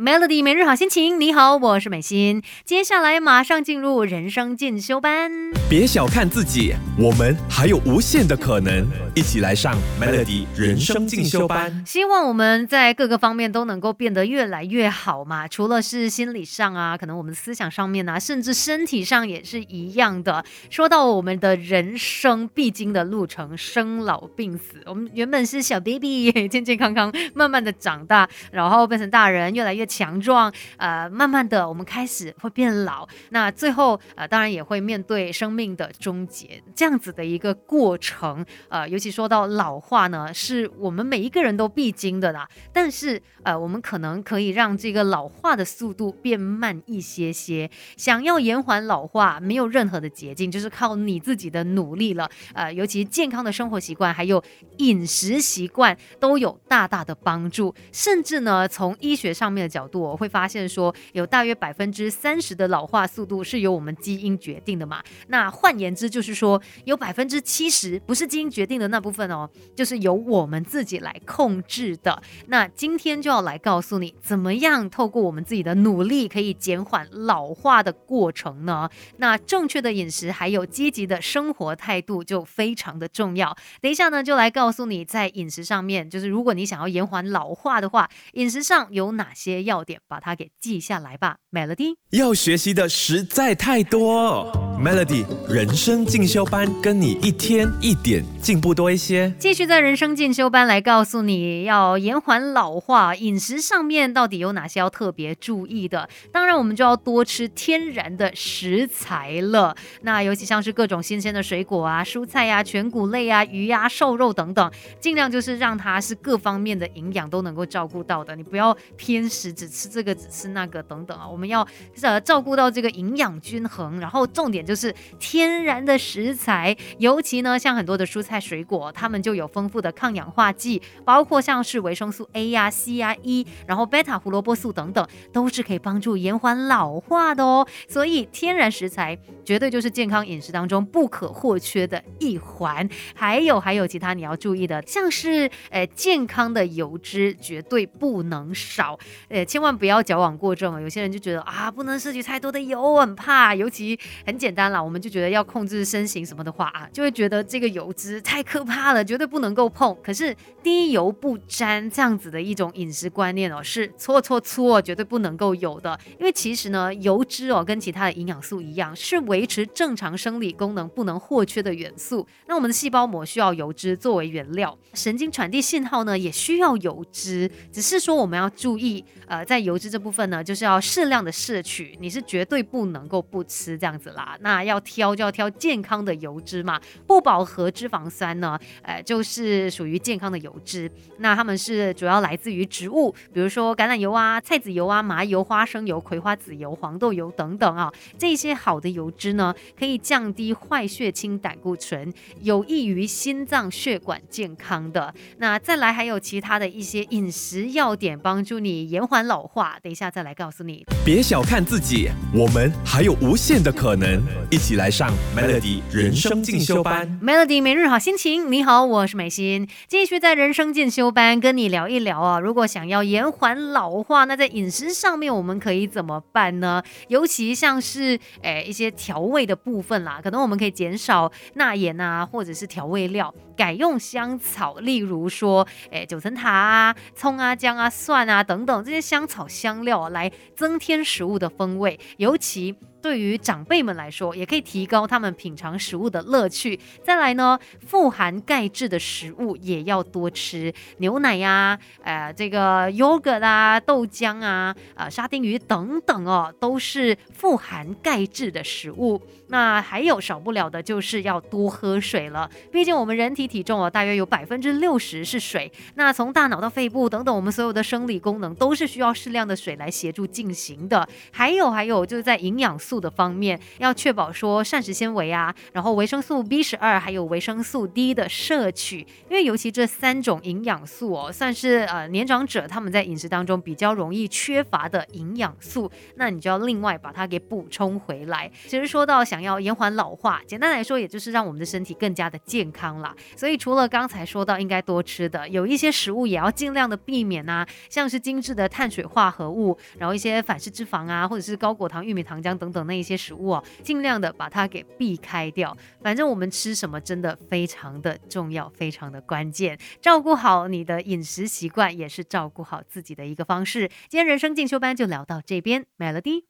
Melody 每日好心情，你好，我是美心。接下来马上进入人生进修班。别小看自己，我们还有无限的可能。一起来上 Melody 人生进修班。希望我们在各个方面都能够变得越来越好嘛。除了是心理上啊，可能我们思想上面啊，甚至身体上也是一样的。说到我们的人生必经的路程，生老病死，我们原本是小 baby，健健康康，慢慢的长大，然后变成大人，越来越。强壮，呃，慢慢的，我们开始会变老，那最后，呃，当然也会面对生命的终结，这样子的一个过程，呃，尤其说到老化呢，是我们每一个人都必经的啦。但是，呃，我们可能可以让这个老化的速度变慢一些些。想要延缓老化，没有任何的捷径，就是靠你自己的努力了。呃，尤其健康的生活习惯，还有饮食习惯，都有大大的帮助。甚至呢，从医学上面的角角度我会发现说，有大约百分之三十的老化速度是由我们基因决定的嘛？那换言之就是说，有百分之七十不是基因决定的那部分哦，就是由我们自己来控制的。那今天就要来告诉你，怎么样透过我们自己的努力，可以减缓老化的过程呢？那正确的饮食还有积极的生活态度就非常的重要。等一下呢，就来告诉你，在饮食上面，就是如果你想要延缓老化的话，饮食上有哪些？要点，把它给记下来吧，Melody。要学习的实在太多，Melody 人生进修班，跟你一天一点进步多一些。继续在人生进修班来告诉你要延缓老化，饮食上面到底有哪些要特别注意的？当然，我们就要多吃天然的食材了。那尤其像是各种新鲜的水果啊、蔬菜呀、全谷类啊、鱼呀、瘦肉等等，尽量就是让它是各方面的营养都能够照顾到的。你不要偏食。只吃这个，只吃那个，等等啊！我们要呃照顾到这个营养均衡，然后重点就是天然的食材，尤其呢像很多的蔬菜水果，它们就有丰富的抗氧化剂，包括像是维生素 A 呀、C 呀、E，然后贝塔胡萝卜素等等，都是可以帮助延缓老化的哦。所以天然食材绝对就是健康饮食当中不可或缺的一环。还有还有其他你要注意的，像是呃健康的油脂绝对不能少，千万不要矫枉过正啊！有些人就觉得啊，不能摄取太多的油，很怕。尤其很简单啦，我们就觉得要控制身形什么的话啊，就会觉得这个油脂太可怕了，绝对不能够碰。可是低油不沾这样子的一种饮食观念哦，是错错错，绝对不能够有的。因为其实呢，油脂哦跟其他的营养素一样，是维持正常生理功能不能或缺的元素。那我们的细胞膜需要油脂作为原料，神经传递信号呢也需要油脂，只是说我们要注意呃。在油脂这部分呢，就是要适量的摄取，你是绝对不能够不吃这样子啦。那要挑就要挑健康的油脂嘛，不饱和脂肪酸呢，呃，就是属于健康的油脂。那它们是主要来自于植物，比如说橄榄油啊、菜籽油啊、麻油、花生油、葵花籽油、黄豆油等等啊。这些好的油脂呢，可以降低坏血清胆固醇，有益于心脏血管健康的。那再来还有其他的一些饮食要点，帮助你延缓。老化，等一下再来告诉你。别小看自己，我们还有无限的可能。一起来上 Melody 人生进修班。Melody 每日好心情，你好，我是美心，继续在人生进修班跟你聊一聊啊。如果想要延缓老化，那在饮食上面我们可以怎么办呢？尤其像是诶一些调味的部分啦，可能我们可以减少钠盐啊，或者是调味料。改用香草，例如说，诶，九层塔啊、葱啊、姜啊、蒜啊等等这些香草香料来增添食物的风味，尤其。对于长辈们来说，也可以提高他们品尝食物的乐趣。再来呢，富含钙质的食物也要多吃，牛奶呀，呃，这个 yogurt 啊，豆浆啊，啊，沙丁鱼等等哦，都是富含钙质的食物。那还有少不了的就是要多喝水了，毕竟我们人体体重哦，大约有百分之六十是水。那从大脑到肺部等等，我们所有的生理功能都是需要适量的水来协助进行的。还有还有就是在营养素。的方面，要确保说膳食纤维啊，然后维生素 B 十二还有维生素 D 的摄取，因为尤其这三种营养素哦，算是呃年长者他们在饮食当中比较容易缺乏的营养素，那你就要另外把它给补充回来。其实说到想要延缓老化，简单来说，也就是让我们的身体更加的健康啦。所以除了刚才说到应该多吃的，有一些食物也要尽量的避免啊，像是精致的碳水化合物，然后一些反式脂肪啊，或者是高果糖、玉米糖浆等等等那一些食物哦，尽量的把它给避开掉。反正我们吃什么真的非常的重要，非常的关键。照顾好你的饮食习惯，也是照顾好自己的一个方式。今天人生进修班就聊到这边，Melody。